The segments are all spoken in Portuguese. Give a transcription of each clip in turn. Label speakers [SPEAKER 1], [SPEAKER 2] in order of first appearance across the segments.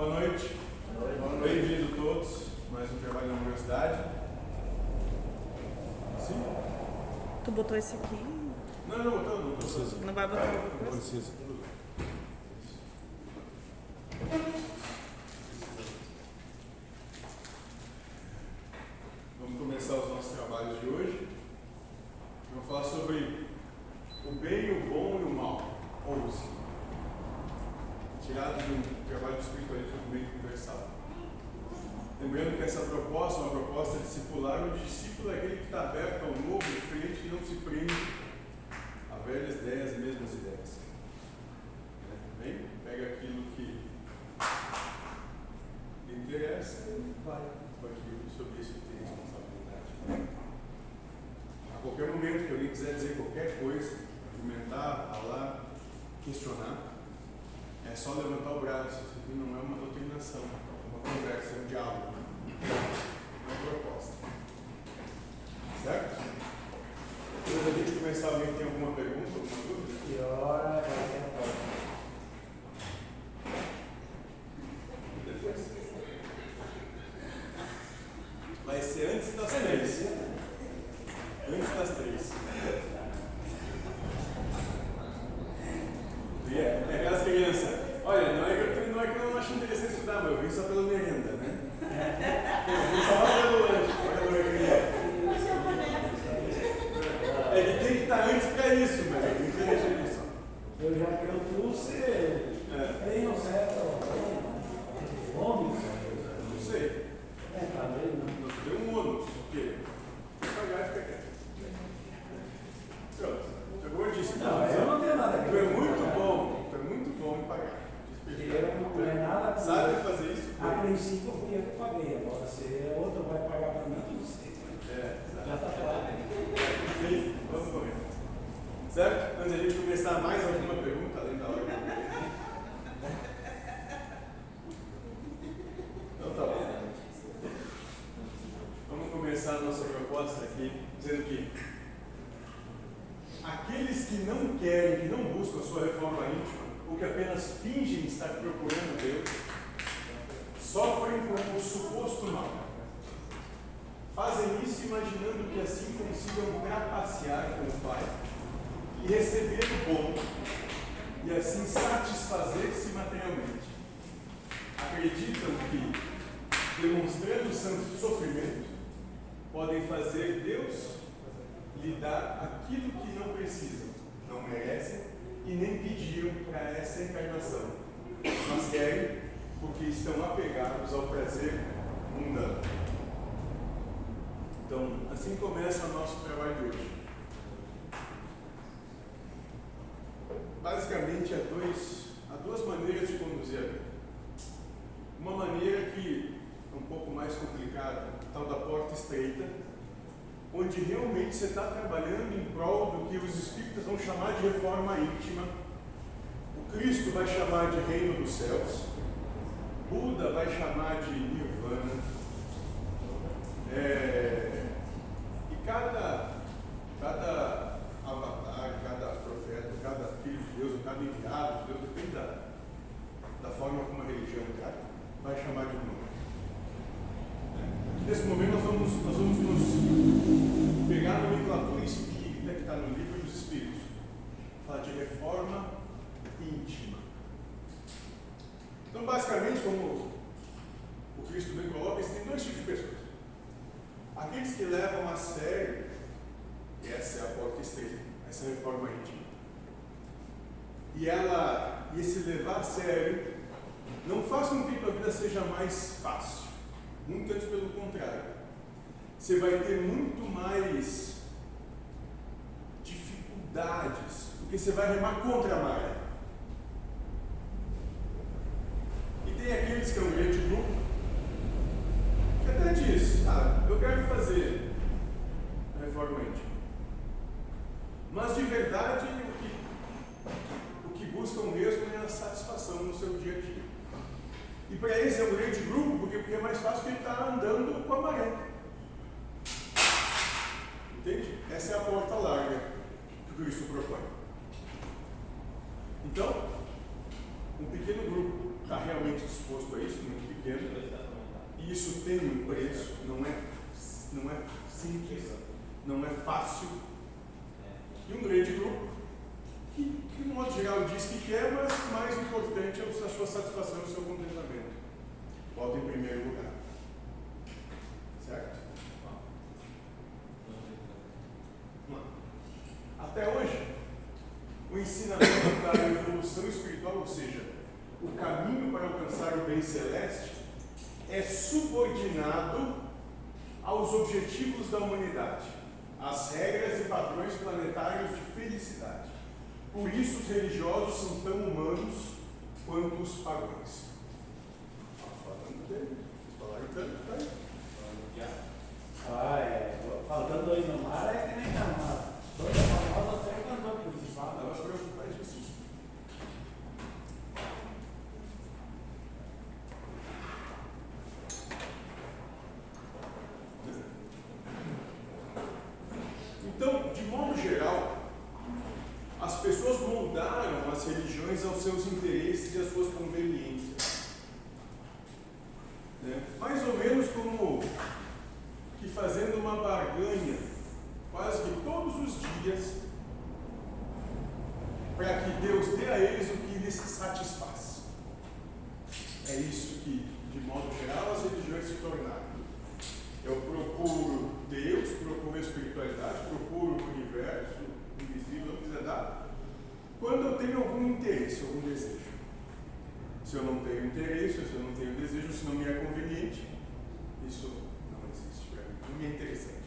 [SPEAKER 1] boa noite. Bem-vindo todos. Mais um trabalho na universidade. Sim?
[SPEAKER 2] Tu botou esse aqui?
[SPEAKER 1] Não, não, não, não precisa.
[SPEAKER 2] Não vai botar outra
[SPEAKER 1] Não precisa. Vamos começar os nossos trabalhos de hoje. Eu vou falar sobre o bem, o bom e o mal. Ouça. Tirado de um trabalho de espiritualismo meio conversado. Lembrando que essa proposta é uma proposta discipular, onde o discípulo é aquele que está aberto ao novo, diferente que não se prende a velhas ideias, mesmas ideias. Né? Bem, pega aquilo que lhe interessa e vai com aquilo sobre isso que tem responsabilidade. A qualquer momento que alguém quiser dizer qualquer coisa, argumentar, falar, questionar, é só levantar o braço. Isso aqui não é uma doutrinação, é uma conversa, é um diálogo. É uma proposta. Certo? Antes da gente começar, alguém tem alguma pergunta, alguma dúvida?
[SPEAKER 3] Que hora vai ser a próxima?
[SPEAKER 1] Depois. Vai ser antes das três. Antes das três. E é, é aquelas crianças. Olha, não é, que eu, não é que eu não acho interessante estudar, mas eu vim só pela merenda, né? Eu vim só pelo lanche, olha a merenda. É que tem que estar antes para isso, mas eu não queria isso.
[SPEAKER 3] Eu já que eu trouxe,
[SPEAKER 1] É,
[SPEAKER 3] tem um certo fome.
[SPEAKER 1] não sei.
[SPEAKER 3] É, tá vendo?
[SPEAKER 1] Nós temos um ônus, porque pagar e fica quieto. Pronto, eu vou disso.
[SPEAKER 3] Não, eu não tenho nada a
[SPEAKER 1] Tu
[SPEAKER 3] ver
[SPEAKER 1] é
[SPEAKER 3] com
[SPEAKER 1] muito
[SPEAKER 3] pagar.
[SPEAKER 1] bom, tu é muito bom em pagar.
[SPEAKER 3] Porque eu não é nada com
[SPEAKER 1] Sabe fazer isso?
[SPEAKER 3] A princípio fui eu que paguei, agora se outro vai pagar para mim, não sei.
[SPEAKER 1] É,
[SPEAKER 3] Já está claro.
[SPEAKER 1] Sim, vamos correr. Certo? Antes de a gente começar, mais alguma pergunta além da hora? Então tá bom. Vamos começar a nossa proposta aqui dizendo que aqueles que não querem, que não buscam a sua reforma íntima, ou que apenas fingem estar procurando Deus, sofrem com o suposto mal. Fazem isso imaginando que assim consigam trapacear com o Pai e receber o bom, e assim satisfazer-se materialmente. Acreditam que, demonstrando seu sofrimento, podem fazer Deus lhe dar aquilo que não precisam, não merecem e nem pediram para essa encarnação, mas querem porque estão apegados ao prazer mundano. Então, assim começa o nosso trabalho de hoje. Basicamente, há, dois, há duas maneiras de conduzir a vida. Uma maneira que é um pouco mais complicada, tal da porta estreita, onde realmente você está trabalhando em prol do que os espíritas vão chamar de reforma íntima, o Cristo vai chamar de reino dos céus, Buda vai chamar de nirvana, é, e cada, cada avatar, cada profeta, cada Deus, ou cada enviado de Deus, depende da, da forma como a religião trata, vai chamar de nome. Nesse momento nós vamos, nós vamos nos pegar a nomenclatura espírita que está no livro dos Espíritos. Fala de reforma íntima. Então, basicamente, como o Cristo bem coloca, existem dois tipos de pessoas. Aqueles que levam a sério, e essa é a porta estreita, essa é a reforma íntima. E ela, e esse levar a sério, não faz com que a tua vida seja mais fácil. Muito antes pelo contrário. Você vai ter muito mais dificuldades, porque você vai remar contra a maré. E tem aqueles que é um grande grupo, que até diz, ah, eu quero fazer reforma íntima. Mas de verdade, o que, o que buscam mesmo é a satisfação no seu dia a dia. E para eles é um grande grupo, porque, porque é mais fácil que ele está andando com a maré. Entende? Essa é a porta larga que Cristo propõe. Então, um pequeno grupo está realmente disposto a isso, muito pequeno. E isso tem um preço, não é, não é simples, não é fácil. E um grande grupo que, de modo geral, diz que quer, mas o mais importante é a sua satisfação e o seu contentamento. Bota em primeiro lugar. Certo? Até hoje, o ensinamento da evolução espiritual, ou seja, o caminho para alcançar o bem celeste, é subordinado aos objetivos da humanidade, às regras e padrões planetários de felicidade. Por isso, os religiosos são tão humanos quanto os pagãos. Falando dele, falaram tanto, tá aí.
[SPEAKER 3] Ah, é. Faltando dois no mar é que nem na mar. Toda famosa até cantou principal.
[SPEAKER 1] Estava preocupadíssimo. Então, de modo geral, as pessoas moldaram as religiões aos seus interesses e às suas conveniências. Né? Mais ou menos como que fazendo uma barganha quase que todos os dias para que Deus dê a eles o que lhes satisfaz. É isso que, de modo geral, as religiões se tornaram. Eu procuro Deus, procuro a espiritualidade, procuro o universo invisível, não quiser dar, quando eu tenho algum interesse, algum desejo. Se eu não tenho interesse, se eu não tenho desejo, se não me é conveniente, isso não existe para mim, não me é interessante.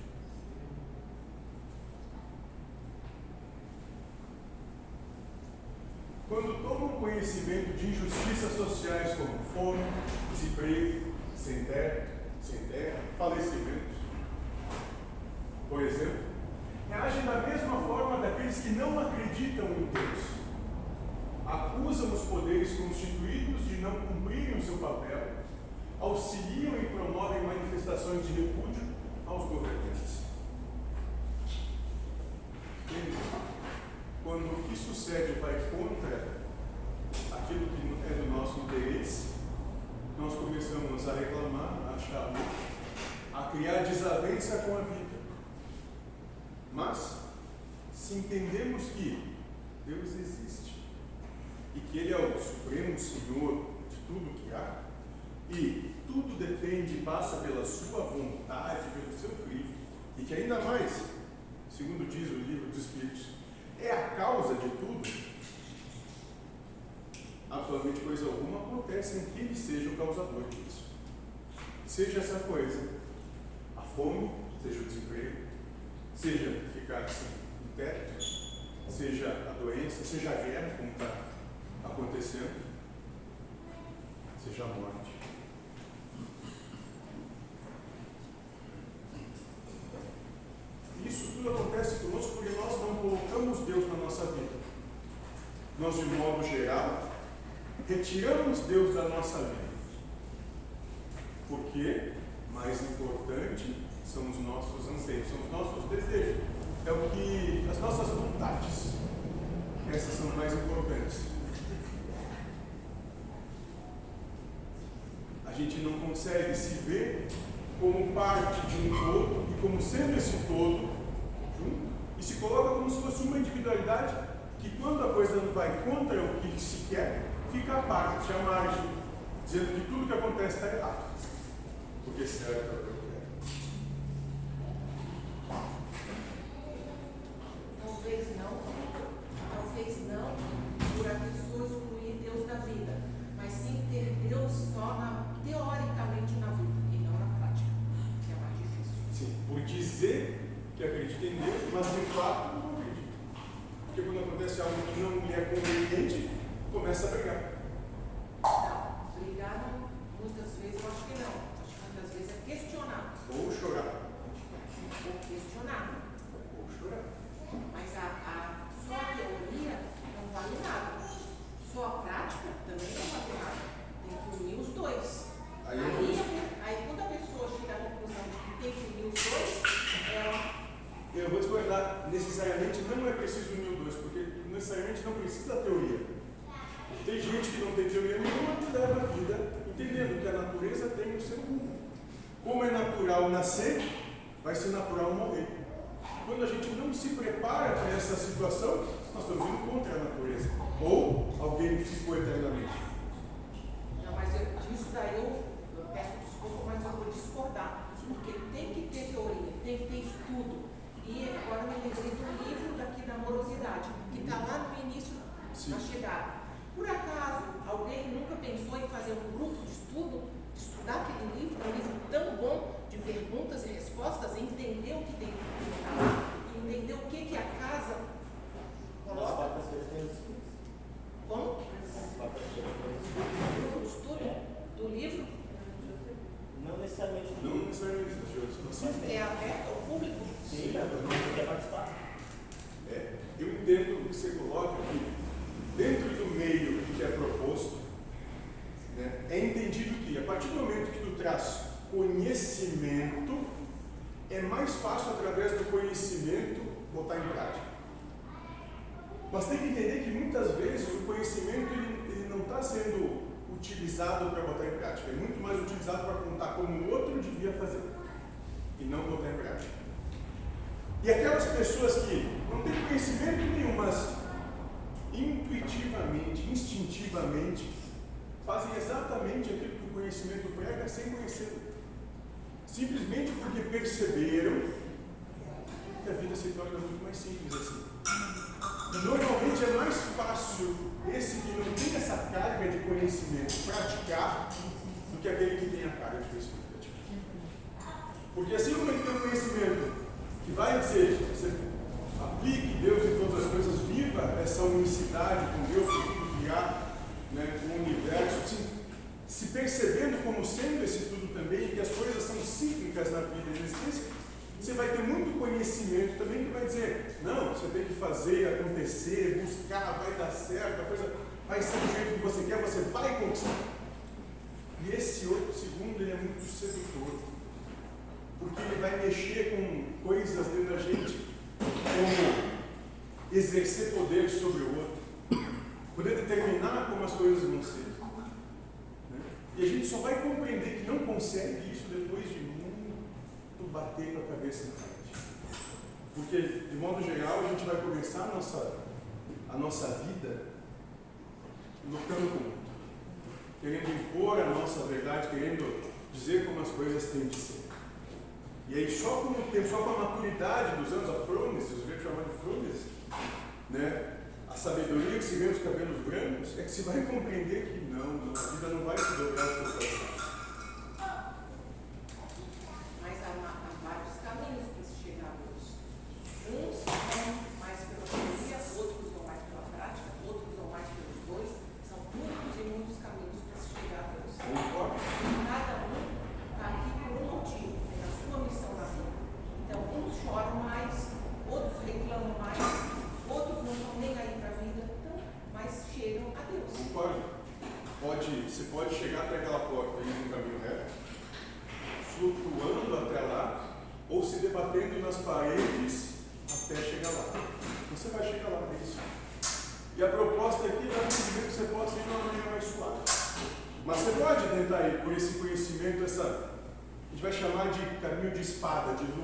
[SPEAKER 1] Quando tomam conhecimento de injustiças sociais como fome, desemprego, sem teto, sem terra, falecimentos, por exemplo, reagem da mesma forma daqueles que não acreditam em Deus. Acusam os poderes constituídos de não cumprirem o seu papel, auxiliam e promovem manifestações de repúdio aos governantes. Quando o que sucede vai contra aquilo que é do nosso interesse, nós começamos a reclamar, a achar a criar desavença com a vida. Mas, se entendemos que Deus existe e que Ele é o Supremo Senhor de tudo que há, e tudo depende e passa pela Sua vontade, pelo seu crivo, e que ainda mais, segundo diz o livro dos Espíritos, é a causa de tudo, atualmente coisa alguma acontece em que ele seja o causador disso. Seja essa coisa, a fome, seja o desemprego, seja ficar sem um teto, seja a doença, seja a guerra, como está acontecendo, seja a morte. Isso tudo acontece conosco porque nós não colocamos Deus na nossa vida. Nós, de modo geral, retiramos Deus da nossa vida. Porque mais importante são os nossos anseios, são os nossos desejos. É o que as nossas vontades. Essas são mais importantes. A gente não consegue se ver como parte de um todo e como sendo esse todo junto e se coloca como se fosse uma individualidade que quando a coisa não vai contra o que se quer, fica à parte, à margem, dizendo que tudo que acontece está errado. Porque certo é o que eu quero.
[SPEAKER 4] Talvez não, talvez não por a pessoa excluir Deus da vida, mas sim ter Deus só na, teoricamente na vida e não na prática, que é mais difícil.
[SPEAKER 1] Sim, por dizer que acredita em Deus, mas de fato não acredita. Porque quando acontece algo que não lhe é conveniente, começa a brigar.
[SPEAKER 4] Não, brigar muitas vezes eu acho que não. Acho que muitas vezes é questionar.
[SPEAKER 1] Ou chorar.
[SPEAKER 4] Ou questionar.
[SPEAKER 1] Ou chorar.
[SPEAKER 4] Mas a, a, só a teoria não vale nada. Só a prática também não vale nada. Tem que unir os dois.
[SPEAKER 1] Aí
[SPEAKER 4] Aí, aí, quando a pessoa chega à conclusão de que tem que unir os dois, ela.
[SPEAKER 1] Eu vou discordar, necessariamente não é preciso unir os dois, porque necessariamente não precisa da teoria. Tem gente que não tem teoria nenhuma que leva a vida entendendo que a natureza tem o seu rumo. Como é natural nascer, vai ser natural morrer. Quando a gente não se prepara para essa situação, nós estamos indo contra a natureza. Ou alguém ficou eternamente.
[SPEAKER 4] Não, mas eu, disso daí eu, eu peço desculpa, mas eu vou discordar. Porque tem que ter teoria, tem que ter estudo. E agora eu me lembrei do livro daqui da morosidade, que está lá no início
[SPEAKER 1] Sim.
[SPEAKER 4] da chegada por acaso, alguém nunca pensou em fazer um grupo de estudo, estudar aquele livro, é um livro tão bom de perguntas e respostas, entender o que tem que estar lá, entender o que, que a casa coloca. Como?
[SPEAKER 3] Estudos.
[SPEAKER 4] Grupo de estudo do livro
[SPEAKER 3] Não necessariamente
[SPEAKER 1] Não necessariamente, mas de outros princípios.
[SPEAKER 4] é aberto ao público.
[SPEAKER 3] Sim, você quer participar.
[SPEAKER 1] É, eu entendo o que você coloca aqui. Dentro do meio que é proposto, né, é entendido que a partir do momento que tu traz conhecimento, é mais fácil através do conhecimento botar em prática. Mas tem que entender que muitas vezes o conhecimento ele, ele não está sendo utilizado para botar em prática, é muito mais utilizado para contar como o outro devia fazer e não botar em prática. E aquelas pessoas que não têm conhecimento nenhum, mas intuitivamente, instintivamente, fazem exatamente aquilo que o conhecimento prega sem conhecer. Simplesmente porque perceberam que a vida se torna muito mais simples assim. E normalmente é mais fácil esse que não tem essa carga de conhecimento praticar do que aquele que tem a carga de conhecimento praticar. Porque assim como ele tem o conhecimento que vai dizer, aplique Deus em todas as coisas, viva essa unicidade com Deus, com criado, né, com o universo, se, se percebendo como sendo esse tudo também, que as coisas são cíclicas na vida na existência, você vai ter muito conhecimento também que vai dizer, não, você tem que fazer, acontecer, buscar, vai dar certo, a coisa vai ser do jeito que você quer, você vai conquistar. E esse outro segundo, ele é muito sedutor porque ele vai mexer com coisas dentro da gente, como exercer poder sobre o outro, poder determinar como as coisas vão ser. né? E a gente só vai compreender que não consegue isso depois de muito bater com a cabeça na frente. Porque, de modo geral, a gente vai começar a nossa, a nossa vida lutando com o outro, querendo impor a nossa verdade, querendo dizer como as coisas têm de ser. E aí só com o tempo, só com a maturidade dos anos, a frônese, os gregos chamam de frônese, né? a sabedoria que se vê nos cabelos brancos, é que se vai compreender que não, não, a vida não vai se dobrar as pessoas.
[SPEAKER 4] Mas há, há vários caminhos para se chegar a Deus. Uns vão mais pela teoria, outros vão mais pela prática, outros vão mais pelos dois. São muitos e muitos caminhos para se chegar a Deus.
[SPEAKER 1] Concorda?
[SPEAKER 4] Cada um está aqui por um motivo, tem a sua missão na vida. Então, uns choram mais, outros reclamam mais, outros não estão nem aí para a vida, então, mas chegam a Deus.
[SPEAKER 1] Concordo. Pode, você pode chegar até aquela porta aí no caminho reto, flutuando até lá, ou se debatendo nas paredes até chegar lá. Você vai chegar lá, é isso. E a proposta aqui é dizer que você possa ir de uma maneira mais suave. Mas você pode tentar ir por esse conhecimento, essa. A gente vai chamar de caminho de espada, de luta,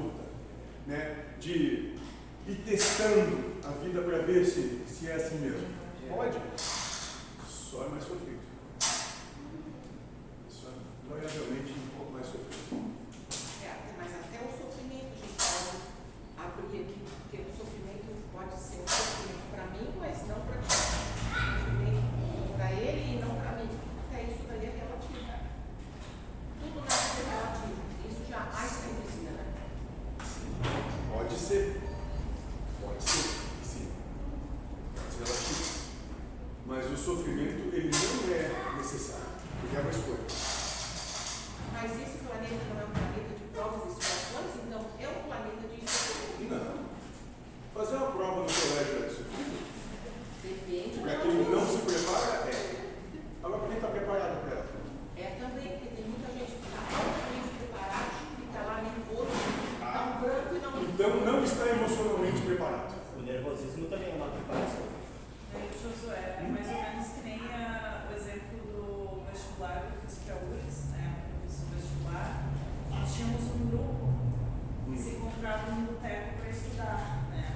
[SPEAKER 1] entrava no boteco para estudar, né?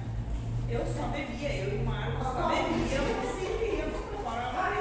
[SPEAKER 1] Eu só
[SPEAKER 4] bebia, eu e
[SPEAKER 1] o
[SPEAKER 4] Marcos só bebíamos e íamos
[SPEAKER 1] para fora da Maria.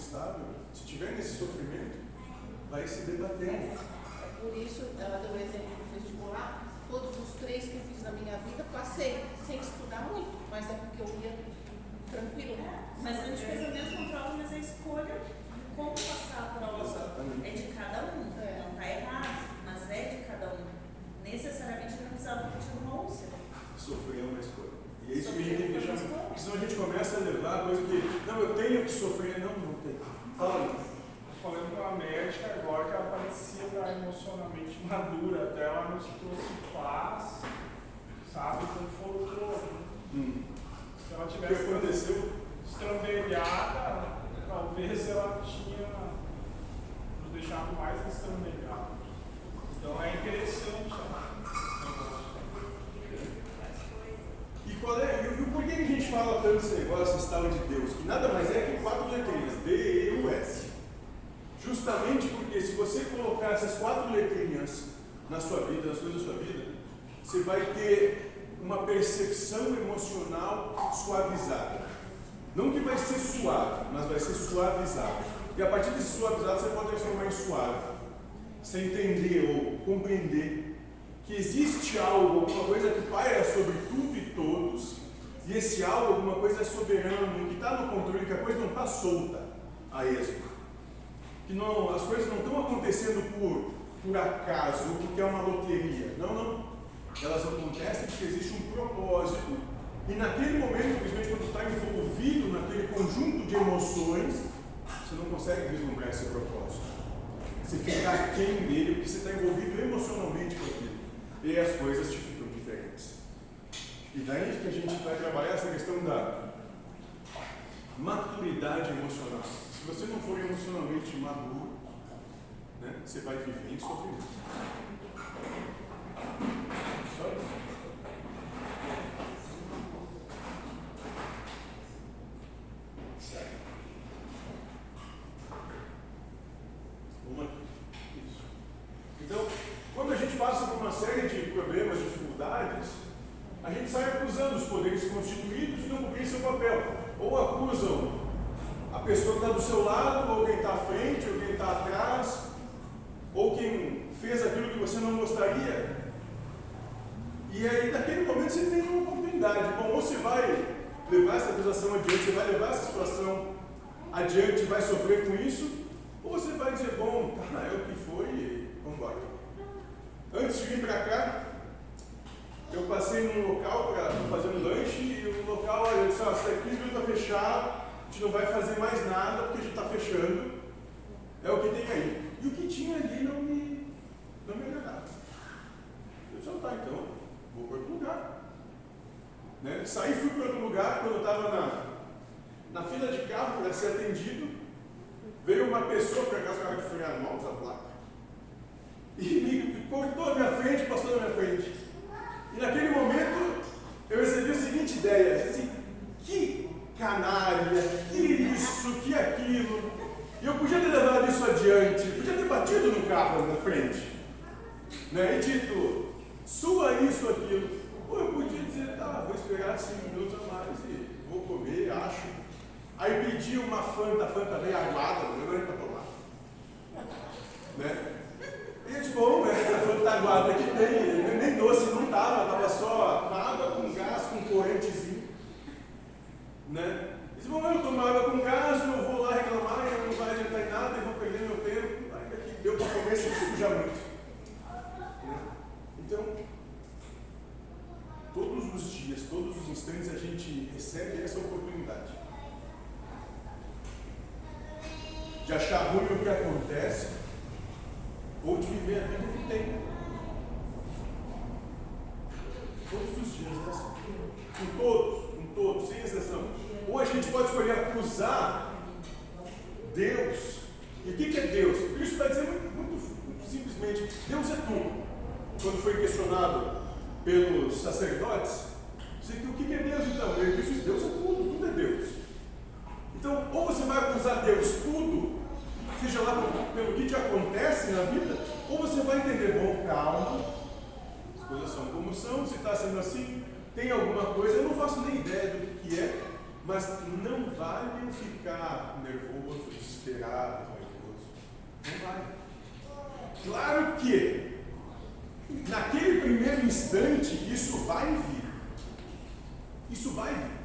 [SPEAKER 1] Estável, se tiver nesse sofrimento, vai se debatendo.
[SPEAKER 4] É por isso, ela deu o exemplo do vestibular, todos os três que eu fiz na minha vida, passei sem estudar muito, mas é porque eu ia tranquilo.
[SPEAKER 2] Mas a gente fez a mesma prova, mas a escolha de como passar a prova
[SPEAKER 1] Exatamente.
[SPEAKER 2] é de cada um.
[SPEAKER 4] É.
[SPEAKER 2] Não está errado, mas é de cada um. Necessariamente não precisava ter tido uma úlcera.
[SPEAKER 1] Sofrer é uma escolha. E é isso que a gente tem que
[SPEAKER 2] uma
[SPEAKER 1] deixar. Porque senão a gente começa a levar a coisa que, não, eu tenho que sofrer, não, não tem. Fala aí.
[SPEAKER 5] Falando com a médica agora que ela parecia estar emocionalmente madura, até ela nos trouxe paz, sabe, confortou.
[SPEAKER 1] Hum.
[SPEAKER 5] Se ela tivesse
[SPEAKER 1] aconteceu?
[SPEAKER 5] estrambelhada, talvez ela tinha nos deixado mais estrambelhados. Então é interessante né, esse negócio.
[SPEAKER 1] E qual é, e, por que que a gente fala tanto esse negócio, esse tal de Deus? Que nada mais é que quatro letrinhas, D, E, U, S. Justamente porque se você colocar essas quatro letrinhas na sua vida, nas coisas da sua vida, você vai ter uma percepção emocional suavizada. Não que vai ser suave, mas vai ser suavizada. E a partir desse suavizado você pode transformar em suave. Você entender ou compreender que existe algo, alguma coisa que paira sobre tudo e todos, e esse algo, alguma coisa é soberano, que está no controle, que a coisa não está solta a esmo. Que não, as coisas não estão acontecendo por, por acaso porque é uma loteria. Não, não. Elas acontecem porque existe um propósito. E naquele momento, principalmente quando está envolvido naquele conjunto de emoções, você não consegue vislumbrar esse propósito. Você fica aquém dele porque você está envolvido emocionalmente com aquilo. E as coisas te ficam diferentes. E daí que a gente vai trabalhar essa questão da maturidade emocional. Se você não for emocionalmente maduro, né, você vai viver em sofrimento. Só isso. Certo. Vamos aqui. Isso. Então, quando a gente passa por uma série de problemas, dificuldades, a gente sai acusando os poderes constituídos de não cumprir seu papel. Ou acusam a pessoa que está do seu lado, ou quem está à frente, ou quem está atrás, ou quem fez aquilo que você não gostaria. E aí, naquele momento, você tem uma oportunidade. Bom, ou você vai levar essa acusação adiante, você vai levar essa situação adiante e vai sofrer com isso, ou você vai dizer, bom, tá, é o que foi e vamos embora. Antes de vir para cá, eu passei num local para fazer um lanche e o local, olha, eu disse, ó, se aqui está fechado, a gente não vai fazer mais nada porque a gente está fechando. É o que tem aí. E o que tinha ali não me, não me agradava. Eu disse, ó, tá, então, vou para outro lugar. Né? Saí, fui para outro lugar, quando eu estava na, na fila de carro para ser atendido, veio uma pessoa, por acaso, cara de Florianópolis, a placa, e me cortou na minha frente, passou na minha frente. E naquele momento, eu recebi a seguinte ideia, assim, que canalha, que isso, que aquilo. E eu podia ter levado isso adiante, podia ter batido no carro na frente. Né? E dito, sua isso, aquilo. Ou eu podia dizer, tá, vou esperar cinco minutos a mais e vou comer, acho. Aí pedi uma Fanta, a Fanta bem aguada, não deu nem para tomar. Né? E eu disse, bom, né, a Fanta tá aguada que nem doce não tava, tava só água com gás, com corentezinho. Né? Disse, bom, eu tomo água com gás, eu vou lá reclamar, eu não vai adiantar em nada, eu vou perder meu tempo, ainda que deu para comer sem sujar muito. Né? Então, todos os dias, todos os instantes a gente recebe essa oportunidade de achar ruim o que acontece ou de viver a vida que tem. Todos os dias é assim. Com todos, com todos, sem exceção. Ou a gente pode escolher acusar Deus. E o que, que é Deus? Cristo está dizendo muito, muito, muito simplesmente: Deus é tudo. Quando foi questionado pelos sacerdotes, disse, o que, que é Deus então? Ele disse: Deus é tudo, tudo é Deus. Então, ou você vai acusar Deus tudo, seja lá pelo que te acontece na vida, ou você vai entender, bom, calma, coisas são como são, se está sendo assim, tem alguma coisa, eu não faço nem ideia do que é, mas não vale ficar nervoso, desesperado, raivoso. Não vale. Claro que, naquele primeiro instante, isso vai vir. Isso vai vir.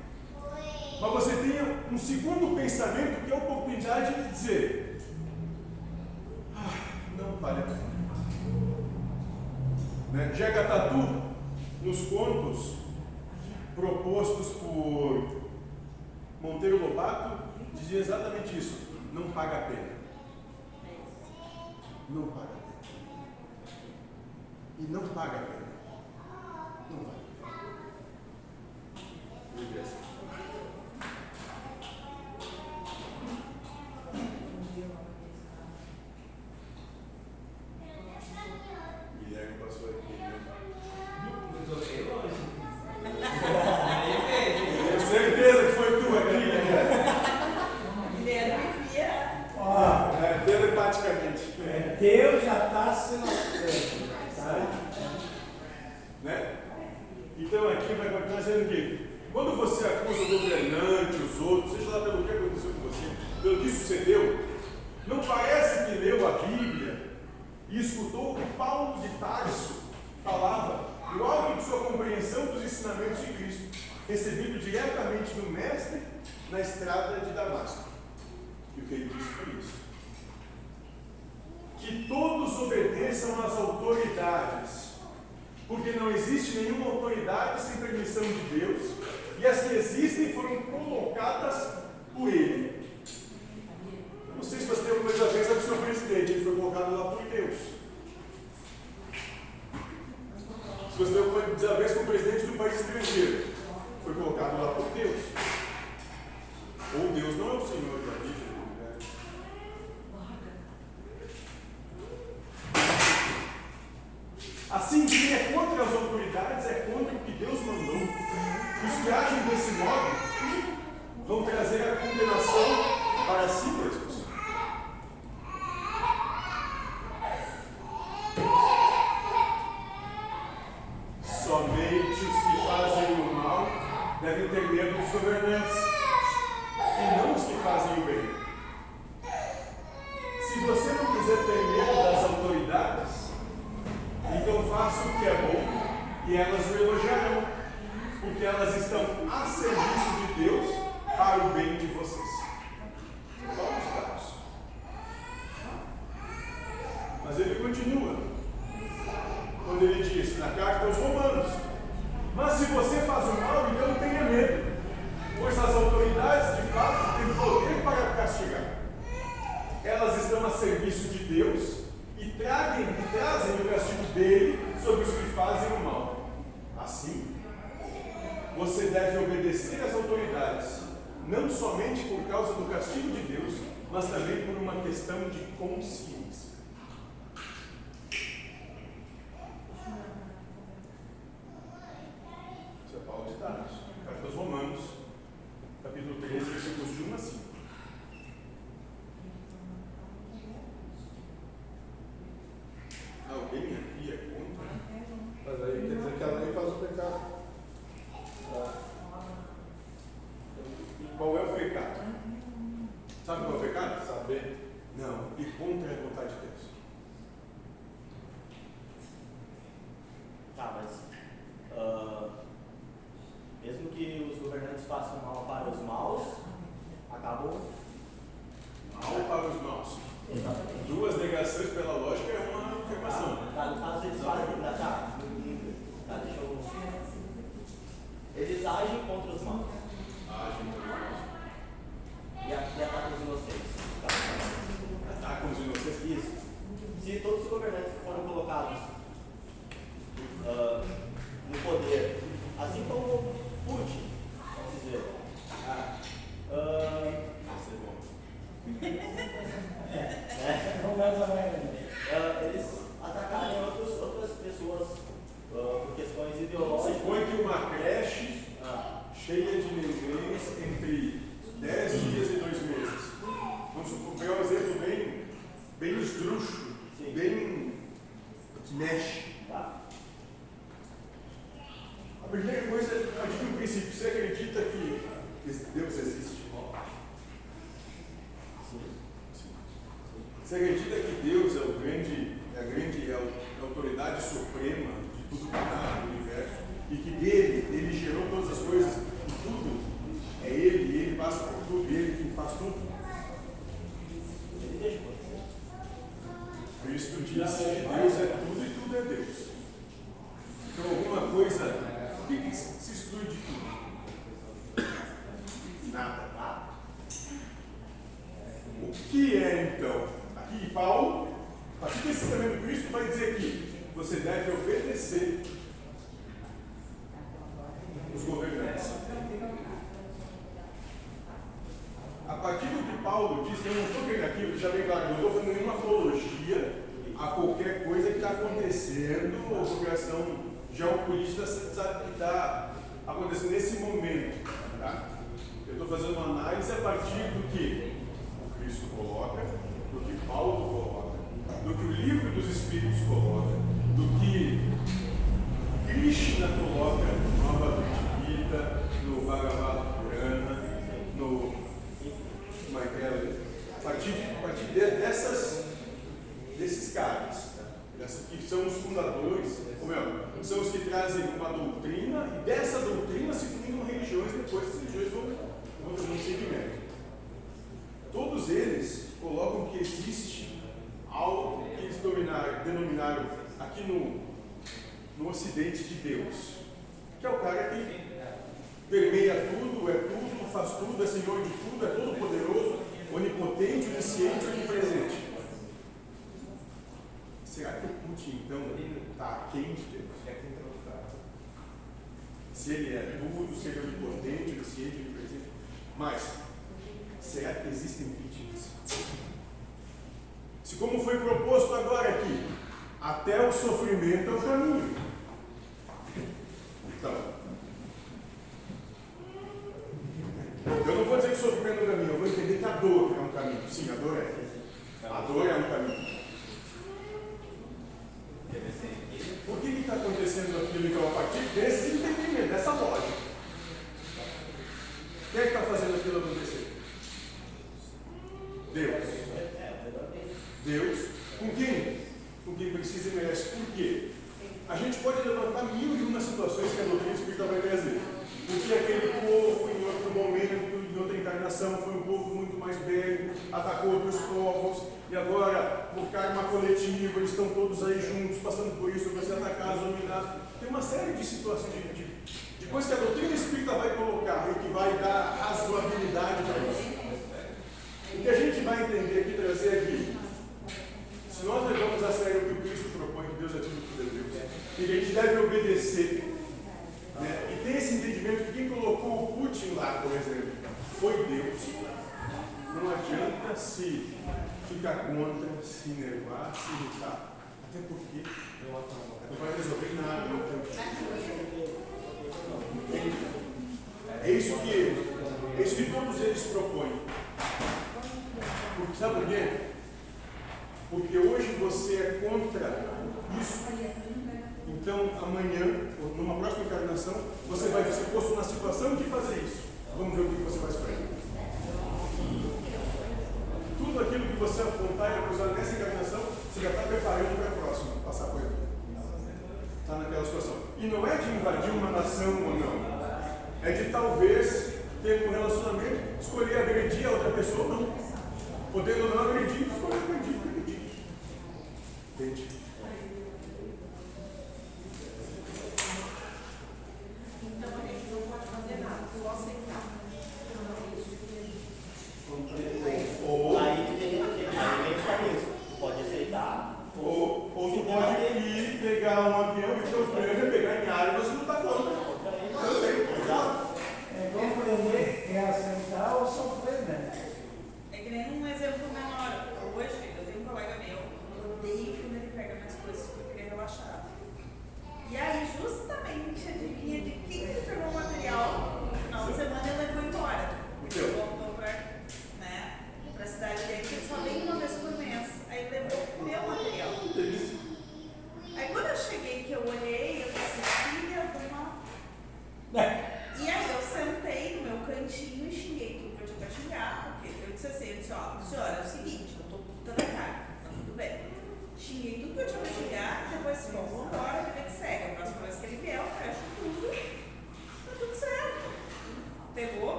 [SPEAKER 1] Mas você tem um segundo pensamento que é a oportunidade de dizer: ah, não vale a pena. Né? Tatu, nos contos propostos por Monteiro Lobato, dizia exatamente isso: não paga a pena. Não paga a pena. E não paga a pena. Não vale. Regressa. Porque elas estão a serviço de Deus para o bem de vocês. Paulo de Tarso. Mas ele continua, quando ele diz na carta aos Romanos: Mas se você faz o mal, então não tenha medo, pois as autoridades de fato têm poder para castigar. Elas estão a serviço de Deus e, tragem, e trazem o castigo dele sobre os que fazem o mal. Assim, você deve obedecer às autoridades, não somente por causa do castigo de Deus, mas também por uma questão de consciência. Isso é Paulo de Tarso, carta aos Romanos, capítulo 13, versículos de 1 a 5. Alguém aqui é contra?
[SPEAKER 6] Mas aí quer dizer que a lei faz o pecado.
[SPEAKER 1] E qual é o pecado? Sabe qual é o pecado?
[SPEAKER 6] Saber.
[SPEAKER 1] Não, ir contra a vontade de Deus.
[SPEAKER 3] Ela- eles atacarem outros, outras pessoas ah, por questões ideológicas.
[SPEAKER 1] Supõe que uma creche
[SPEAKER 3] Ah,
[SPEAKER 1] cheia de nenéns entre 10 dias e 2 meses. Vamos supor, pegar um exemplo bem, bem esdrúxulo,
[SPEAKER 3] Sim.
[SPEAKER 1] bem que mexe.
[SPEAKER 3] tá.
[SPEAKER 1] A primeira coisa, a partir do princípio, você acredita que no ocidente de Deus, que é o cara que permeia tudo, é tudo, faz tudo, é senhor de tudo, é todo poderoso, onipotente, onisciente, onipresente. Será que o Putin, então, está aquém de Deus? Se ele é tudo, se ele é onipotente, onisciente, onipresente. Mas, será que existem vítimas? Se como foi proposto agora aqui, até o sofrimento é o caminho. Então, eu não vou dizer que o sofrimento é o caminho, eu vou entender que a dor é um caminho. Sim, a dor é. A dor é um caminho. Por que está acontecendo aquilo então a partir desse entendimento, dessa lógica? Quem é que está fazendo aquilo acontecer? Deus. Deus. Com quem? Com quem precisa e merece. Por quê? A gente pode levantar mil e uma situações que a doutrina espírita vai trazer. Porque aquele povo, em outro momento, em outra encarnação, foi um povo muito mais belo, atacou outros povos, e agora, por karma coletivo, eles estão todos aí juntos, passando por isso, para ser atacados, dominados. Tem uma série de situações, de, de, de coisas que a doutrina espírita vai colocar e que vai dar razoabilidade para isso. O que a gente vai entender aqui, trazer aqui, se nós levamos a sério o que Cristo propõe, que Deus é tudo que Deus, e que a gente deve obedecer, né? e tem esse entendimento que quem colocou o Putin lá, por exemplo, foi Deus, não adianta se ficar contra, se enervar, se irritar, até porque não vai resolver nada. Não tem... É isso que, é isso que todos eles propõem. Porque, sabe por quê? Porque hoje você é contra isso. Então, amanhã, numa próxima encarnação, você vai ser posto na situação de fazer isso. Vamos ver o que você faz para ele. Tudo aquilo que você apontar e acusar nessa encarnação, você já está preparando para a próxima, passar por ele. Está naquela situação. E não é de invadir uma nação ou não. É de talvez ter um relacionamento, escolher agredir a outra pessoa ou não. Podendo não agredir, escolher agredir, agredir. Entende?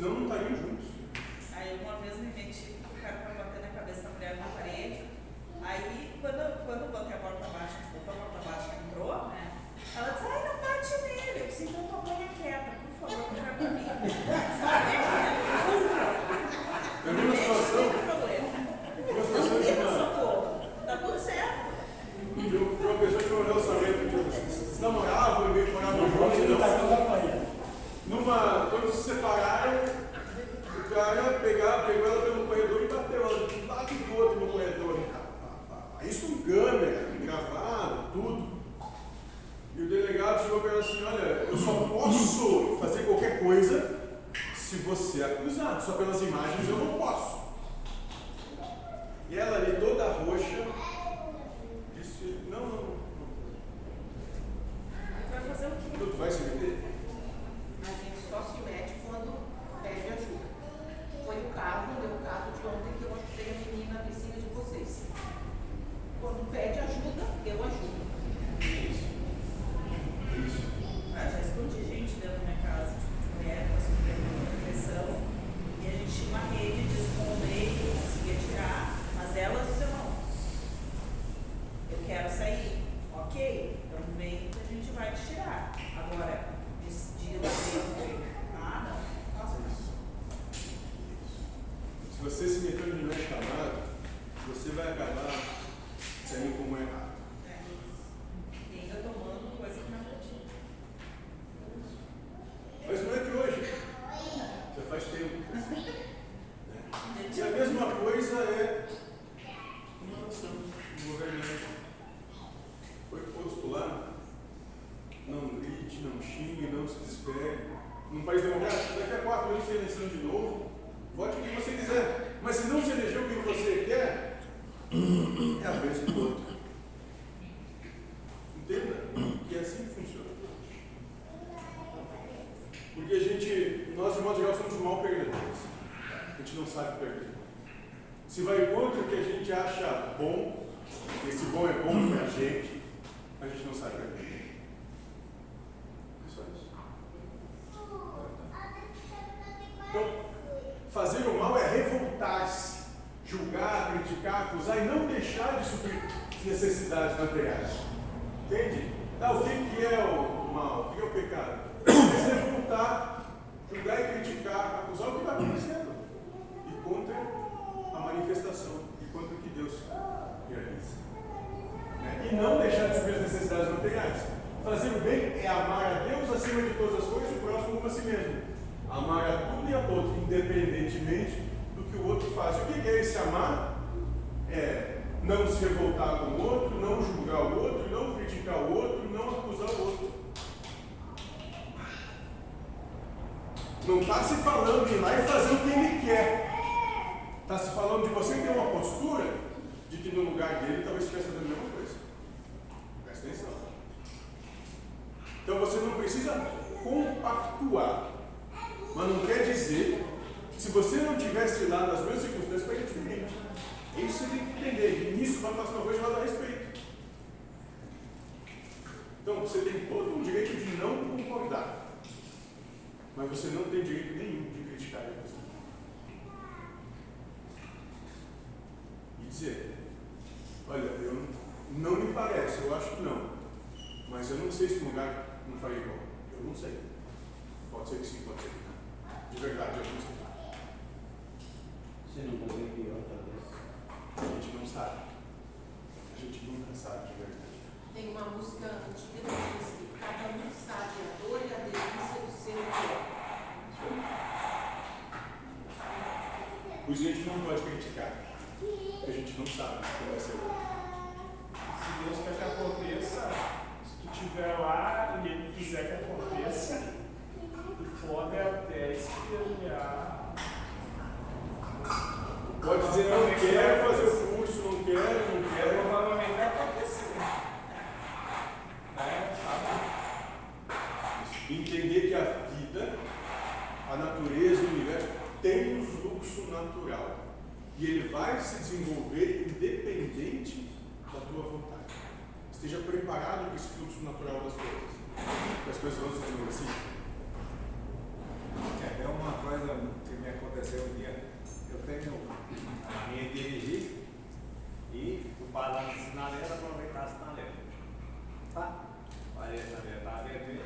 [SPEAKER 1] senão não estariam juntos.
[SPEAKER 2] Aí uma vez me meti com o cara pra bater na cabeça da mulher na parede. Aí quando, quando eu botei a porta abaixo, botou a porta abaixo entrou, né? Ela disse, ai, não bate nele. Eu disse, então tua mãe é quieta, por favor, não joga pra mim. Sabe?
[SPEAKER 1] Eu vi uma situação. Uma situação de uma.
[SPEAKER 2] Tá tudo certo.
[SPEAKER 1] De uma pessoa que olhou o orçamento, tipo, assim, se namoravam e.
[SPEAKER 7] Então,
[SPEAKER 1] numa. Quando se separaram. você acusado, só pelas imagens eu não posso. E ela ali Né? E não deixar de subir as necessidades materiais. Fazer assim, o bem é amar a Deus acima de todas as coisas e o próximo como a si mesmo. Amar a tudo e a todos, independentemente do que o outro faz. O que é esse amar? É não se revoltar com o outro, não julgar o outro, não criticar o outro, não acusar o outro. Não está se falando de ir lá e fazer o que ele quer. Está se falando de você ter uma postura de que no lugar dele talvez estivesse fazendo a mesma coisa. Presta atenção. Então você não precisa compactuar. Mas não quer dizer se você não tivesse lá nas mesmas circunstâncias, seria diferente. Isso você tem que entender. E nisso vai passar uma coisa chamada respeito. Então você tem todo o direito de não concordar. Mas você não tem direito nenhum de criticar a pessoa. E dizer, olha, eu não me parece, eu acho que não. Mas eu não sei se o lugar não faria igual. Eu não sei. Pode ser que sim, pode ser que não. De verdade, eu não sei.
[SPEAKER 3] Se não fazer pior, talvez.
[SPEAKER 1] A gente não sabe. A gente nunca sabe de verdade.
[SPEAKER 4] Tem uma música antiga que diz que cada um sabe a dor e a delícia do seu corpo.
[SPEAKER 1] Por isso a gente não pode criticar. Porque a gente não sabe como vai ser.
[SPEAKER 5] Se Deus quer que aconteça, se tu estiver lá e Ele quiser que aconteça, tu pode até espelhar.
[SPEAKER 1] Pode dizer, não quero fazer o curso, não quero, não
[SPEAKER 5] É,
[SPEAKER 1] quero.
[SPEAKER 5] provavelmente vai acontecer. Né? Sabe?
[SPEAKER 1] Entender que a vida, a natureza, o universo, tem um fluxo natural. E ele vai se desenvolver independente da tua vontade. Esteja preparado para esse fluxo natural das coisas. As coisas vão se desenvolver assim.
[SPEAKER 8] É, é uma coisa que me aconteceu um dia. Eu tenho a minha dirigir e o padrão de sinaleira aproveitar a sinaleira. Tá? Parei a sinaleira, tá verde.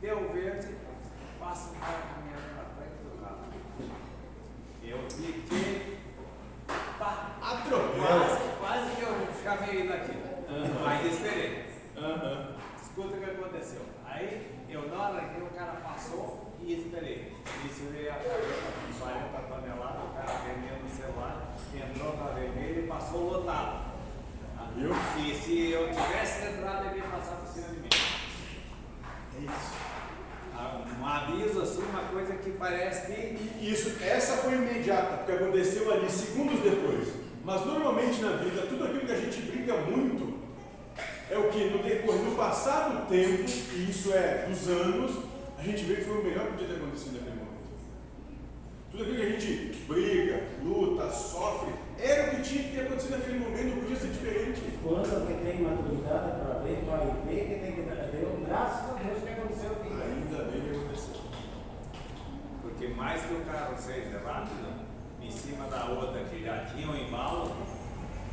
[SPEAKER 8] Deu verde, passa um carro caminhando na frente do carro. Eu fiquei. Pá,
[SPEAKER 1] Atropela.
[SPEAKER 8] quase, quase que eu chamei daqui. Mas esperei.
[SPEAKER 1] Aham.
[SPEAKER 8] Escuta o que aconteceu. Aí eu não arranquei, o cara passou e esperei. Misturei a careta com 40 toneladas, o cara vendendo o celular, entrou na vermelha e passou lotado.
[SPEAKER 1] Viu?
[SPEAKER 8] E se eu tivesse entrado, ele ia passar por cima de mim.
[SPEAKER 1] É isso.
[SPEAKER 8] Ah, Um aviso assim, uma coisa que parece que.
[SPEAKER 1] E Isso, essa foi imediata, porque aconteceu ali segundos depois. Mas normalmente na vida, tudo aquilo que a gente briga muito é o que no decorrer, no passar do tempo, e isso é dos anos, a gente vê que foi o melhor que podia ter acontecido naquele momento. Tudo aquilo que a gente briga, luta, sofre, era o que tinha que ter acontecido naquele momento, não podia ser diferente.
[SPEAKER 3] Quando que tem maturidade para ver, vai ver que tem que dar. Deu graças a Deus que aconteceu aqui.
[SPEAKER 1] Ainda bem que aconteceu.
[SPEAKER 8] Porque mais que o carro seja rápido, em cima da outra que já tinha um embalo,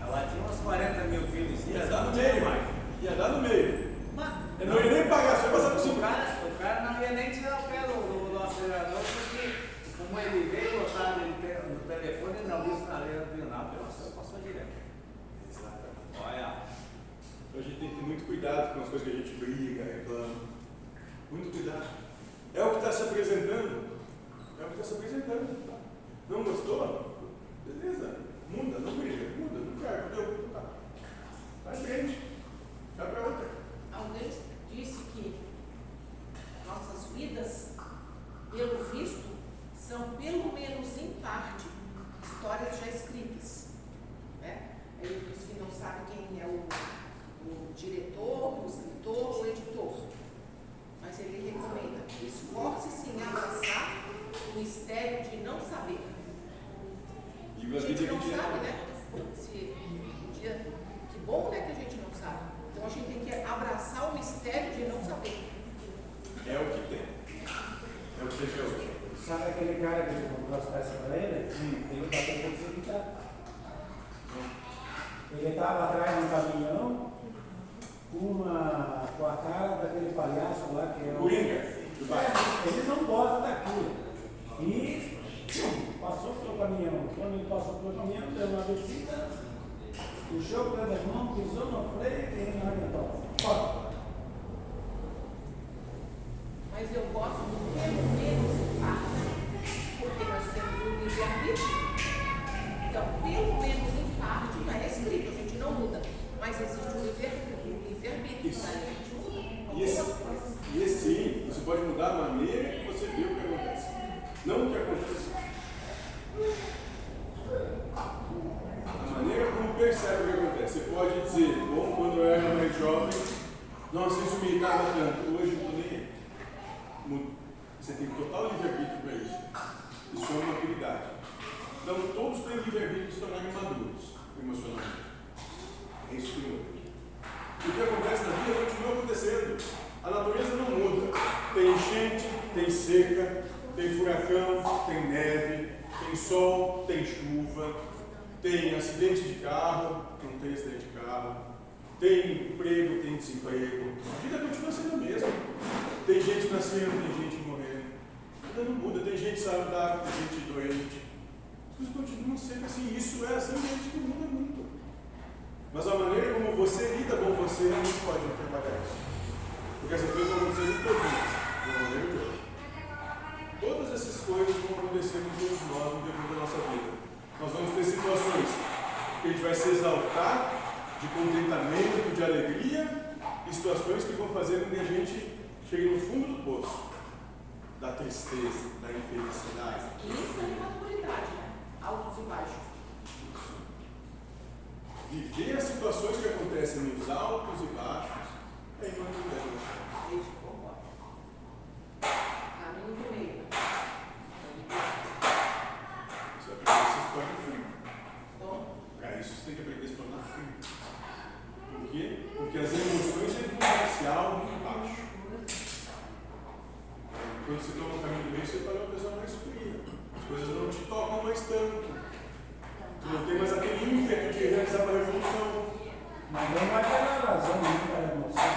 [SPEAKER 8] ela tinha uns 40 mil quilos em cima.
[SPEAKER 1] Ia dar no
[SPEAKER 8] não
[SPEAKER 1] meio,
[SPEAKER 8] mais.
[SPEAKER 1] ia dar no meio.
[SPEAKER 4] Mas,
[SPEAKER 1] Eu não ia nem pagar, só passar por
[SPEAKER 8] O
[SPEAKER 1] cima.
[SPEAKER 8] cara, o cara não ia nem tirar o pé do, do, do acelerador, porque como ele veio te- no telefone, ele não viu sinaleira, não viu nada, passou, passou direto.
[SPEAKER 1] Exatamente.
[SPEAKER 8] Olha,
[SPEAKER 1] Então a gente tem que ter muito cuidado com as coisas que a gente briga, reclama. Muito cuidado. É o que está se apresentando. É o que está se apresentando. Não gostou? Beleza. Muda, não briga. Muda, não quero. Deu. Tá. Vai em frente. Vai para outra.
[SPEAKER 4] alguém disse que nossas vidas, pelo visto, são pelo menos em parte histórias já escritas. Né? Ele disse que não sabe quem é o, o diretor, o escritor, o editor. Mas ele recomenda, esforce-se em abraçar o mistério de não saber.
[SPEAKER 1] E
[SPEAKER 4] A gente não sabe, né? Se um dia, que bom, né, que a gente não sabe. Então a gente tem que abraçar o mistério de não saber.
[SPEAKER 1] É o que tem. É o que tem hoje.
[SPEAKER 3] Sabe aquele cara que comprou as peças para ele? Ele está tentando se evitar. Ele estava atrás de um caminhão uma, com a cara daquele palhaço lá que é o.
[SPEAKER 1] Coringa, do bairro.
[SPEAKER 3] É, eles não gostam daquilo. E passou pelo caminhão. Quando ele passou pelo caminhão, deu uma descida, puxou o pé das mãos, pisou no freio e não arrebentou.
[SPEAKER 4] Mas eu gosto do pelo menos em parte, porque nós temos o livre-arbítrio. Então, pelo menos em parte, não é escrito, a gente não muda. Mas existe o livre-arbítrio, o livre-arbítrio,
[SPEAKER 1] Isso. E esse, e esse você pode mudar a maneira que você vê o que acontece. Não o que acontece. A maneira como percebe o que acontece. Você pode dizer, bom, quando eu era mais jovem, nossa, isso me irritava tanto. Hoje eu nem. Muda. Você tem total livre-arbítrio para isso. Isso é uma maturidade. Então, todos têm livre-arbítrio de se tornarem maduros emocionalmente. É isso que eu o que acontece na vida continua acontecendo. A natureza não muda. Tem enchente, tem seca, tem furacão, tem neve, tem sol, tem chuva, tem acidente de carro, não tem acidente de carro, tem emprego, tem desemprego. A vida continua sendo a mesma. Tem gente nascendo, tem gente morrendo. A vida não muda. Tem gente saudável, tem gente doente. As coisas continuam sendo assim. Isso é assim desde que o mundo é mundo. Mas a maneira como você lida com você não pode trabalhar isso. Porque essas coisas vão acontecer em todos nós, de uma maneira ou de outra. Todas essas coisas vão acontecer com todos nós no decorrer da nossa vida. Nós vamos ter situações que a gente vai se exaltar de contentamento, de alegria, e situações que vão fazer com que a gente chegue no fundo do poço da tristeza, da infelicidade.
[SPEAKER 4] Isso é maturidade, né? Altos e baixos.
[SPEAKER 1] Viver as situações que acontecem nos altos e baixos é imaturidade.
[SPEAKER 4] Isso, concordo. Caminho do meio.
[SPEAKER 1] Você vai aprender a se tornar frio.
[SPEAKER 4] Então,
[SPEAKER 1] Para isso você tem que aprender a se tornar frio. Por quê? Porque as emoções sempre vão ser alto e baixo. Quando você toma o caminho do meio, você torna uma pessoa mais fria. As coisas não te tocam mais tanto. Tu não tem mais aquele ímpeto de realizar uma revolução.
[SPEAKER 3] Mas não vai pela razão, não pela emoção.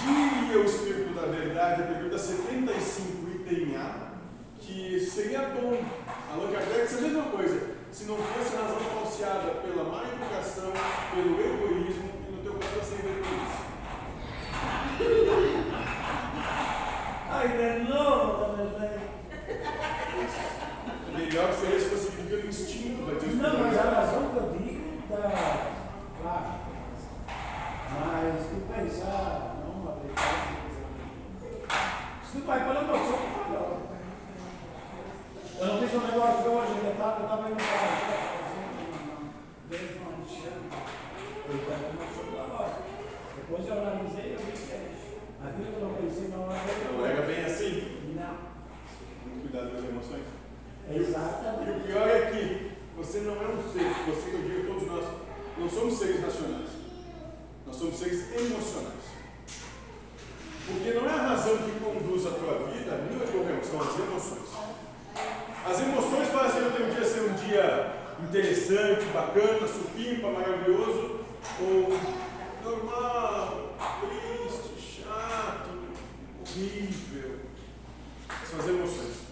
[SPEAKER 1] Diria o Espírito da Verdade, a pergunta 75 item A, que seria bom. Allan Kardec disse a mesma coisa. Se não fosse a razão falseada pela má educação, pelo egoísmo, e no teu caso sem egoísmo.
[SPEAKER 3] Ai, de novo, dona Eugênia.
[SPEAKER 1] Melhor seria se fosse viver pelo instinto, vai dizer o
[SPEAKER 3] Não,
[SPEAKER 1] Espírito
[SPEAKER 3] mas
[SPEAKER 1] da
[SPEAKER 3] a
[SPEAKER 1] Verdade.
[SPEAKER 3] razão que eu digo da. Claro. Mas se tu pensar, não, aplicar. Se tu vai pela emoção, tu melhor. Eu não fiz um negócio de hoje, eu estava eu tava indo para Desde uma enxame. Eu estava emocionado da hora. Depois eu analisei e eu vi que é isso. Aquilo que eu não pensei na hora eu
[SPEAKER 1] Não era bem assim.
[SPEAKER 3] Não.
[SPEAKER 1] Muito cuidado com as emoções. E
[SPEAKER 3] Exatamente.
[SPEAKER 1] o pior é que você não é um ser, você que eu digo, todos nós, não somos seres racionais. Nós somos seres emocionais. Porque não é a razão que conduz a tua vida, a minha ou de qualquer um, são as emoções. As emoções fazem o teu dia ser um dia interessante, bacana, supimpa, maravilhoso, ou normal, triste, chato, horrível. São as emoções.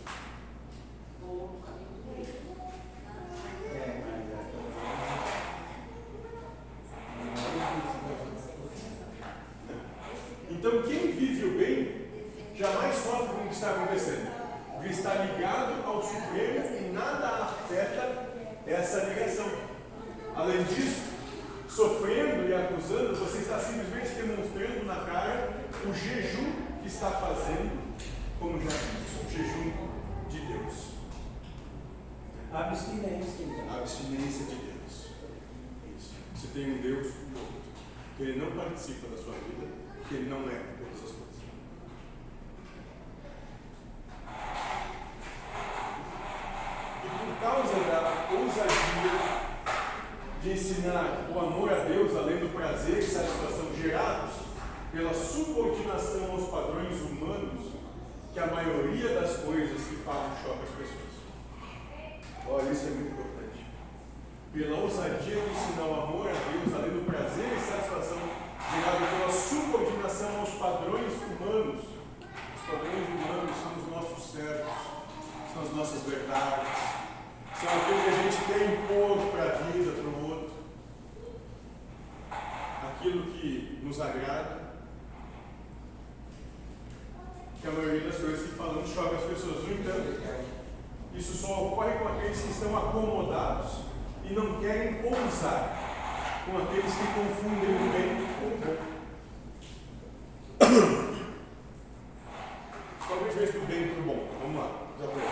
[SPEAKER 4] Somente vez do
[SPEAKER 1] bem e pelo bom. Vamos lá, já foi.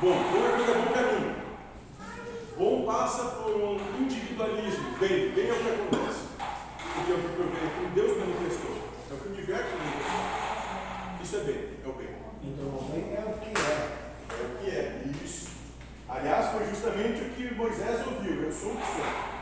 [SPEAKER 1] Bom, outra coisa bom para. Bom passa por um individualismo. Bem, bem é o que acontece. Porque é o que eu vejo, é o que Deus manifestou. É o que o universo manifestou. Isso é bem, é o bem.
[SPEAKER 7] Então o bem é o que é.
[SPEAKER 1] É o que é, isso. Aliás, foi justamente o que Moisés ouviu. Eu sou o que sou.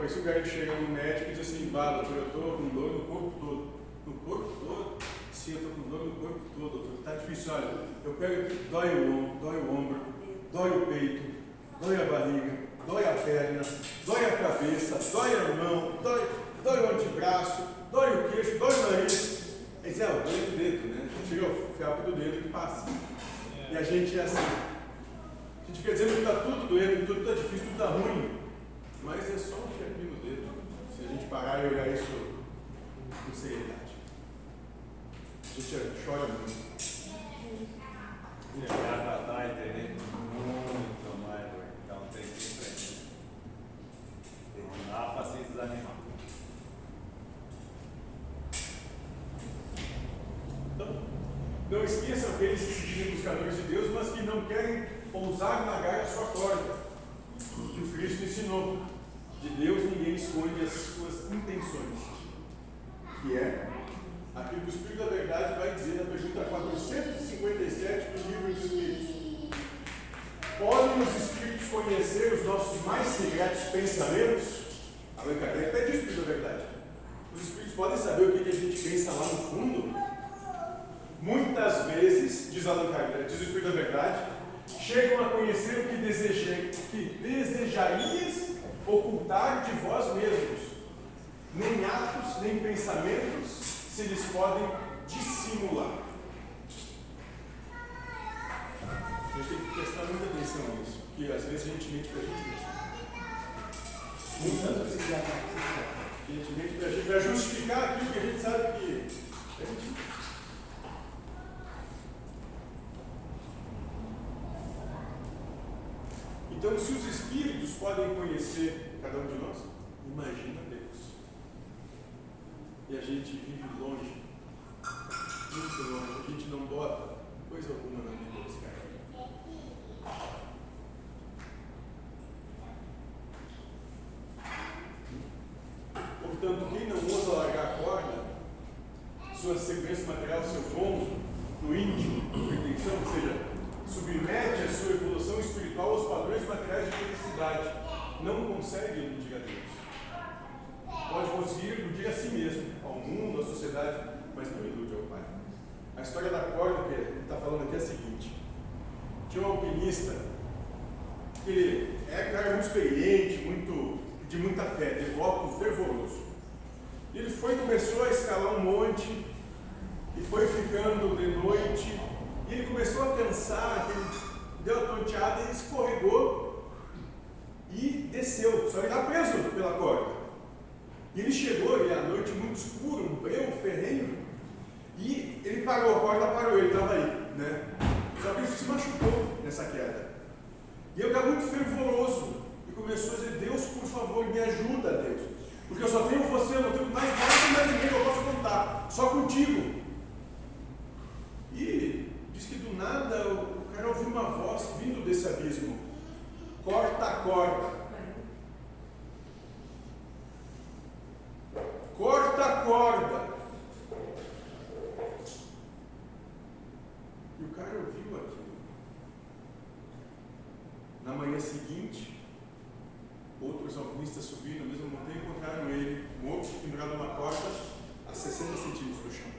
[SPEAKER 1] Mas se o cara chega no médico e diz assim, bala, eu estou com dor no corpo todo. No corpo todo? Sim, eu com dor no corpo todo, doutor. Está difícil, olha, eu pego aqui, dói o ombro, dói o ombro, dói o peito, dói a barriga, dói a perna, dói a cabeça, dói a mão, dói, dói o antebraço, dói o queixo, dói o nariz. Esse é o dói do dedo, né? Chega o fiapo do dedo que passa. E a gente é assim. A gente quer dizer que está tudo doendo, que tudo está difícil, tudo está ruim. Mas é só um fiapinho no dedo, se a gente parar e olhar isso com seriedade. A gente chora muito.
[SPEAKER 8] Lembrar da Dai teria muito mais, então tem que enfrentar.
[SPEAKER 1] Terminar para se desanimar. Então, não esqueça aqueles que se dizem buscadores de Deus, mas que não querem pousar na gaia sua corda, que o Cristo ensinou. De Deus ninguém esconde as suas intenções. Que é aquilo que o Espírito da Verdade vai dizer na pergunta 457 do livro dos Espíritos. Podem os Espíritos conhecer os nossos mais secretos pensamentos? Allan Kardec pede o Espírito da Verdade. Os Espíritos podem saber o que a gente pensa lá no fundo? Muitas vezes, diz Allan Kardec, diz o Espírito da Verdade, chegam a conhecer o que, desejei, que desejarias ocultar de vós mesmos. Nem atos, nem pensamentos se lhes podem dissimular. A gente tem que prestar muita atenção nisso, porque às vezes a gente mente para a gente mesmo. Muitas vezes a gente mente para a gente, para justificar aquilo que a gente sabe que é mentira. Então, se os podem conhecer cada um de nós, imagina Deus. E a gente vive longe, muito longe, a gente não bota coisa alguma na vida desse cara. Portanto, quem não ousa largar a corda, sua segurança material, seu dom no íntimo, sua intenção, ou seja, submete a sua evolução espiritual aos padrões materiais de felicidade. Não consegue iludir a Deus. Pode conseguir iludir a si mesmo, ao mundo, à sociedade, mas não ilude ao Pai. A história da corda que ele está falando aqui é a seguinte: tinha um alpinista ele é um cara muito experiente, muito, de muita fé, devoto, fervoroso. E ele foi começou a escalar um monte e foi ficando de noite e ele começou a cansar, ele deu a tonteada e escorregou e desceu. Só que estava preso pela corda. E ele chegou, e à noite muito escuro, um breu ferrenho, e ele parou, a corda parou, ele estava aí, né? Ele se machucou nessa queda. E eu estava muito fervoroso e começou a dizer, Deus, por favor, me ajuda, Deus. Porque eu só tenho você, eu não tenho mais nada, mais ninguém que eu possa contar, só contigo. E diz que do nada o cara ouviu uma voz vindo desse abismo. Corta a corda. Corta a corda. E o cara ouviu aquilo. Na manhã seguinte, outros alpinistas subiram na mesma montanha e encontraram ele morto, pendurado numa corda, a 60 centímetros do chão.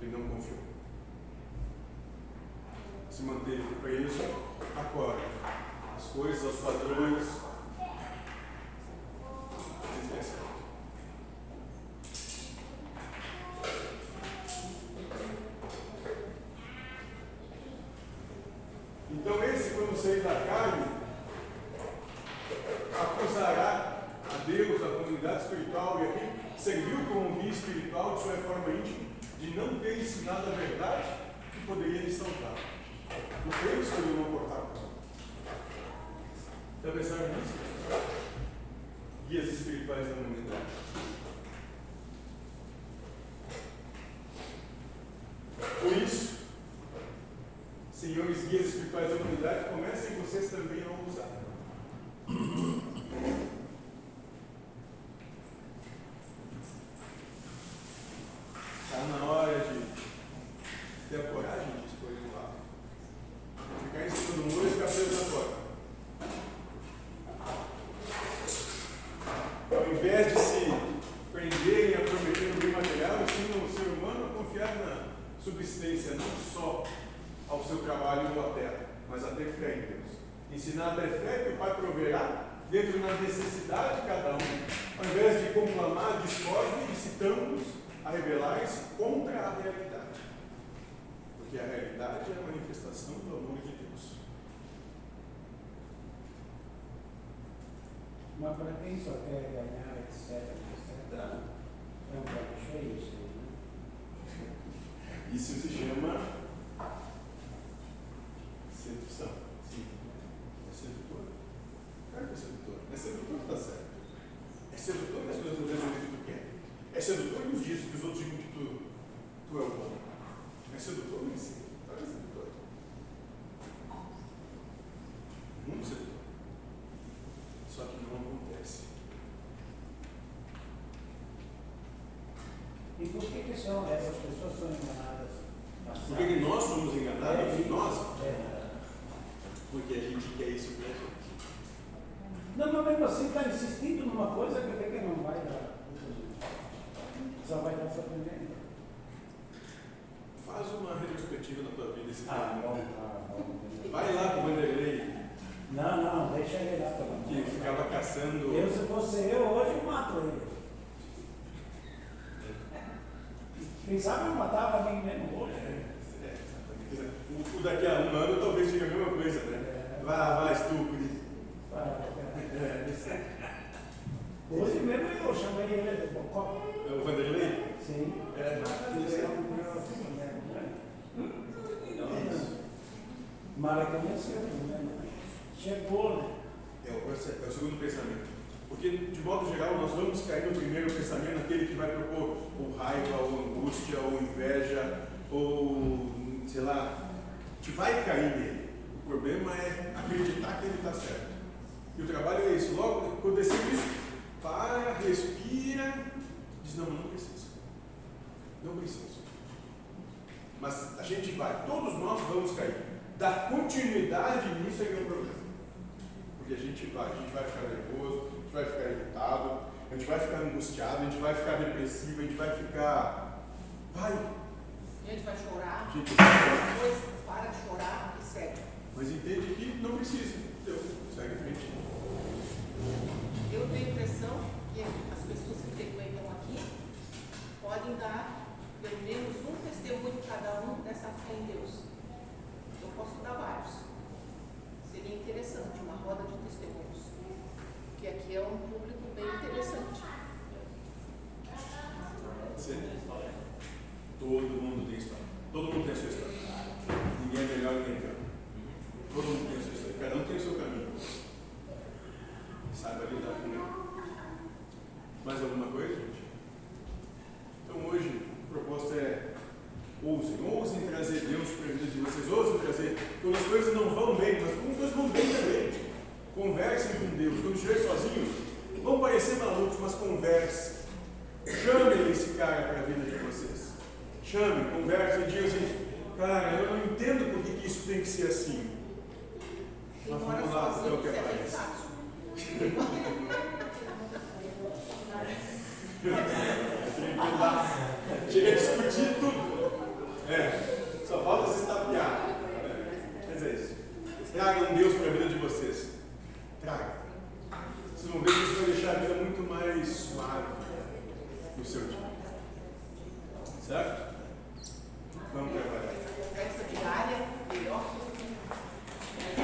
[SPEAKER 1] Ele não confiou. Se manteve preso à corda. As coisas, os padrões. Então esse, quando sair da carne, acusará a Deus, a comunidade espiritual e aqui serviu como guia espiritual de sua reforma íntima de não ter ensinado a verdade que poderia lhe salvar. Não foi isso que ele não cortar. Já pensaram nisso? Guias espirituais da humanidade. Por isso, senhores guias espirituais da humanidade, comecem vocês também a usar. Está na hora de ter a coragem de escolher um lado. Ficar em cima do muro e ficar preso na porta. Ao invés de se prenderem a prometer no bem material, ensinam o ser humano a confiar na subsistência, não só ao seu trabalho ou à terra, mas a ter fé em Deus. Ensinar a ter fé que o Pai proverá dentro da necessidade de cada um, ao invés de conclamar discórdia, incitando-os a rebelar-se contra a realidade. Porque a realidade é a manifestação do amor de Deus.
[SPEAKER 3] Mas para quem só quer ganhar, etc, etc, é um prato cheio isso aí, né?
[SPEAKER 1] Isso se chama sedução. Sim. É sedutor. Claro que é sedutor. É sedutor que está certo. É sedutor que as coisas não resolvem o que tu quer. É sedutor que os dias que os outros digam que tu Ou é o bom? É sedutor, não sim. Olha é sedutor. Muito sedutor. Só que não acontece.
[SPEAKER 3] E por que, que são, essas pessoas são enganadas?
[SPEAKER 1] Por que, nós somos enganados?
[SPEAKER 3] É,
[SPEAKER 1] nós?
[SPEAKER 3] É.
[SPEAKER 1] Porque a gente quer isso pra gente.
[SPEAKER 3] Não, mas mesmo assim está insistindo numa coisa que até que não vai dar. Só vai dar sofrimento.
[SPEAKER 1] Faz uma retrospectiva na tua vida esse
[SPEAKER 3] Ah. bom, ah, bom.
[SPEAKER 1] Vai lá pro Vanderlei,
[SPEAKER 3] Não, não, deixa ele lá pelo
[SPEAKER 1] que ficava caçando.
[SPEAKER 3] Eu, se fosse eu, hoje eu mato ele. Quem sabe eu matava mim mesmo hoje.
[SPEAKER 1] É, é, o, o daqui a um ano talvez diga a mesma coisa, né? Vai, vai, estúpido.
[SPEAKER 3] Hoje mesmo eu chamei ele de Bocó.
[SPEAKER 1] É o Vanderlei?
[SPEAKER 3] Sim.
[SPEAKER 1] É,
[SPEAKER 3] Ele é um Maracanã chegou, né?
[SPEAKER 1] É o, é o segundo pensamento. Porque, de modo geral, nós vamos cair no primeiro pensamento, naquele que vai propor ou raiva, ou angústia, ou inveja, ou, sei lá, gente vai cair nele. O problema é acreditar que ele está certo. E o trabalho é isso. Logo, quando decide isso, para, respira, diz, não, não preciso. Não preciso. Mas a gente vai, todos nós vamos cair. Dar continuidade nisso é que é o problema. Porque a gente vai, a gente vai ficar nervoso, gente vai ficar irritado, a gente vai ficar angustiado, a gente vai ficar depressivo, a gente vai ficar. Vai!
[SPEAKER 4] A gente vai chorar,
[SPEAKER 1] gente
[SPEAKER 4] depois para de chorar e segue.
[SPEAKER 1] Mas entende que não precisa. Deu, segue em frente.
[SPEAKER 4] Eu tenho a impressão que as pessoas que frequentam aqui podem dar pelo menos um testemunho cada um dessa fé em Deus. Eu posso dar vários. Seria interessante, uma roda de testemunhos. Porque aqui é um público bem interessante.
[SPEAKER 1] Você- Todo mundo tem história. Todo mundo tem a sua história. Ninguém é melhor, ninguém é pior. Todo mundo tem a sua história. Cada um tem o seu caminho. Saiba lidar com ele. Mais alguma coisa, gente? Então hoje a proposta é ousem, ousem trazer Deus para a vida de vocês, ousem trazer. Quando as coisas não vão bem, mas quando as coisas vão bem também. Conversem com Deus. Quando estiver sozinhos, vão parecer malucos, mas conversem. Chamem esse cara para a vida de vocês. Chamem, conversem e digam assim, cara, eu não entendo por que, que isso tem que ser assim. Mas vamos lá, é o que
[SPEAKER 4] é
[SPEAKER 1] aparece. Chega a discutir tudo. É, só falta se estapear. Mas é isso. Tragam Deus para a vida de vocês traga. Vocês vão ver que isso vai deixar a vida muito mais suave no seu dia. Certo? Vamos trabalhar. Essa diária melhor